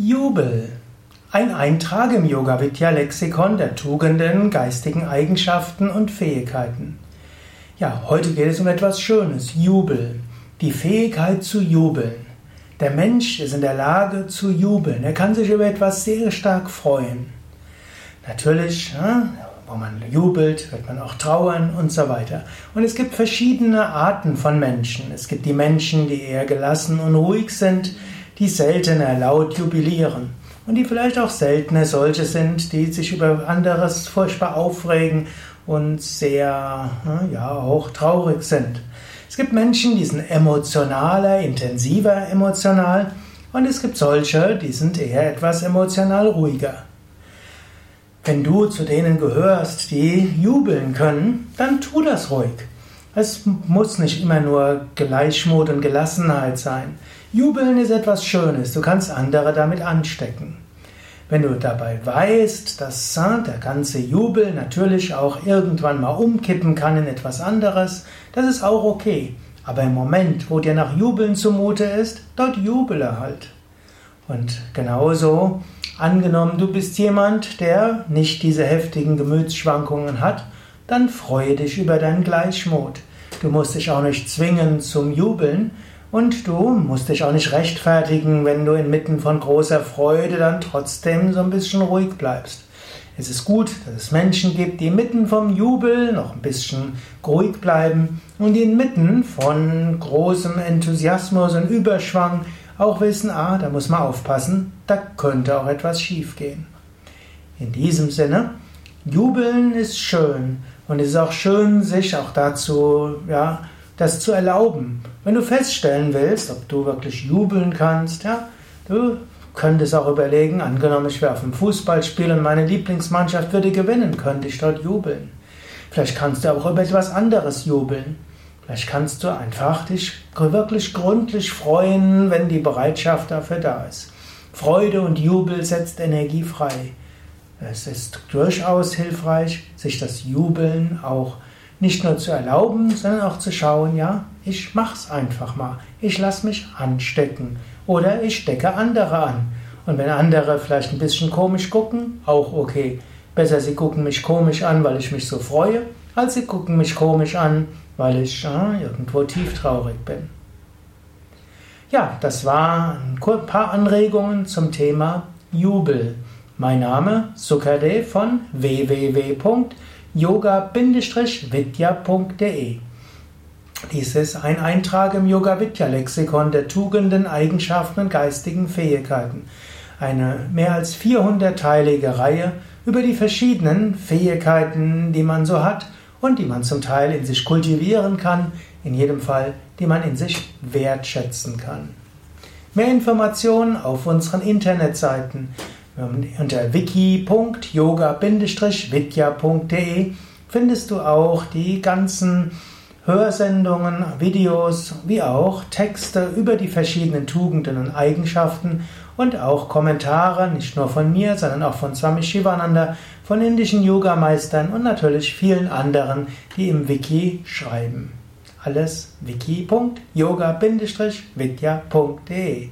Jubel. Ein Eintrag im Yoga Vidya Lexikon der Tugenden, geistigen Eigenschaften und Fähigkeiten. Ja, heute geht es um etwas Schönes, Jubel. Die Fähigkeit zu jubeln. Der Mensch ist in der Lage zu jubeln. Er kann sich über etwas sehr stark freuen. Natürlich, wo man jubelt, wird man auch trauern und so weiter. Und es gibt verschiedene Arten von Menschen. Es gibt die Menschen, die eher gelassen und ruhig sind die seltener laut jubilieren und die vielleicht auch seltener solche sind, die sich über anderes furchtbar aufregen und sehr, ja, auch traurig sind. Es gibt Menschen, die sind emotionaler, intensiver emotional und es gibt solche, die sind eher etwas emotional ruhiger. Wenn du zu denen gehörst, die jubeln können, dann tu das ruhig. Es muss nicht immer nur Gleichmut und Gelassenheit sein. Jubeln ist etwas Schönes, du kannst andere damit anstecken. Wenn du dabei weißt, dass der ganze Jubel natürlich auch irgendwann mal umkippen kann in etwas anderes, das ist auch okay. Aber im Moment, wo dir nach Jubeln zumute ist, dort jubele halt. Und genauso, angenommen, du bist jemand, der nicht diese heftigen Gemütsschwankungen hat, dann freue dich über deinen Gleichmut. Du musst dich auch nicht zwingen zum Jubeln, und du musst dich auch nicht rechtfertigen, wenn du inmitten von großer Freude dann trotzdem so ein bisschen ruhig bleibst. Es ist gut, dass es Menschen gibt, die inmitten vom Jubel noch ein bisschen ruhig bleiben und die inmitten von großem Enthusiasmus und Überschwang auch wissen, ah, da muss man aufpassen, da könnte auch etwas schiefgehen. In diesem Sinne, Jubeln ist schön und es ist auch schön, sich auch dazu, ja, das zu erlauben. Wenn du feststellen willst, ob du wirklich jubeln kannst, ja, du könntest auch überlegen, angenommen, ich wäre auf einem Fußballspiel und meine Lieblingsmannschaft würde gewinnen, könnte ich dort jubeln. Vielleicht kannst du auch über etwas anderes jubeln. Vielleicht kannst du einfach dich wirklich gründlich freuen, wenn die Bereitschaft dafür da ist. Freude und Jubel setzt Energie frei. Es ist durchaus hilfreich, sich das Jubeln auch nicht nur zu erlauben, sondern auch zu schauen, ja, ich mach's einfach mal. Ich lass mich anstecken oder ich stecke andere an. Und wenn andere vielleicht ein bisschen komisch gucken, auch okay. Besser sie gucken mich komisch an, weil ich mich so freue, als sie gucken mich komisch an, weil ich äh, irgendwo tieftraurig bin. Ja, das waren ein paar Anregungen zum Thema Jubel. Mein Name Sukade von www yoga-vidya.de. Dies ist ein Eintrag im Yoga Vidya Lexikon der Tugenden, Eigenschaften und geistigen Fähigkeiten. Eine mehr als 400-teilige Reihe über die verschiedenen Fähigkeiten, die man so hat und die man zum Teil in sich kultivieren kann, in jedem Fall, die man in sich wertschätzen kann. Mehr Informationen auf unseren Internetseiten unter wiki.yoga-vidya.de findest du auch die ganzen Hörsendungen, Videos, wie auch Texte über die verschiedenen Tugenden und Eigenschaften und auch Kommentare, nicht nur von mir, sondern auch von Swami Shivananda, von indischen Yogameistern und natürlich vielen anderen, die im Wiki schreiben. Alles wiki.yoga-vidya.de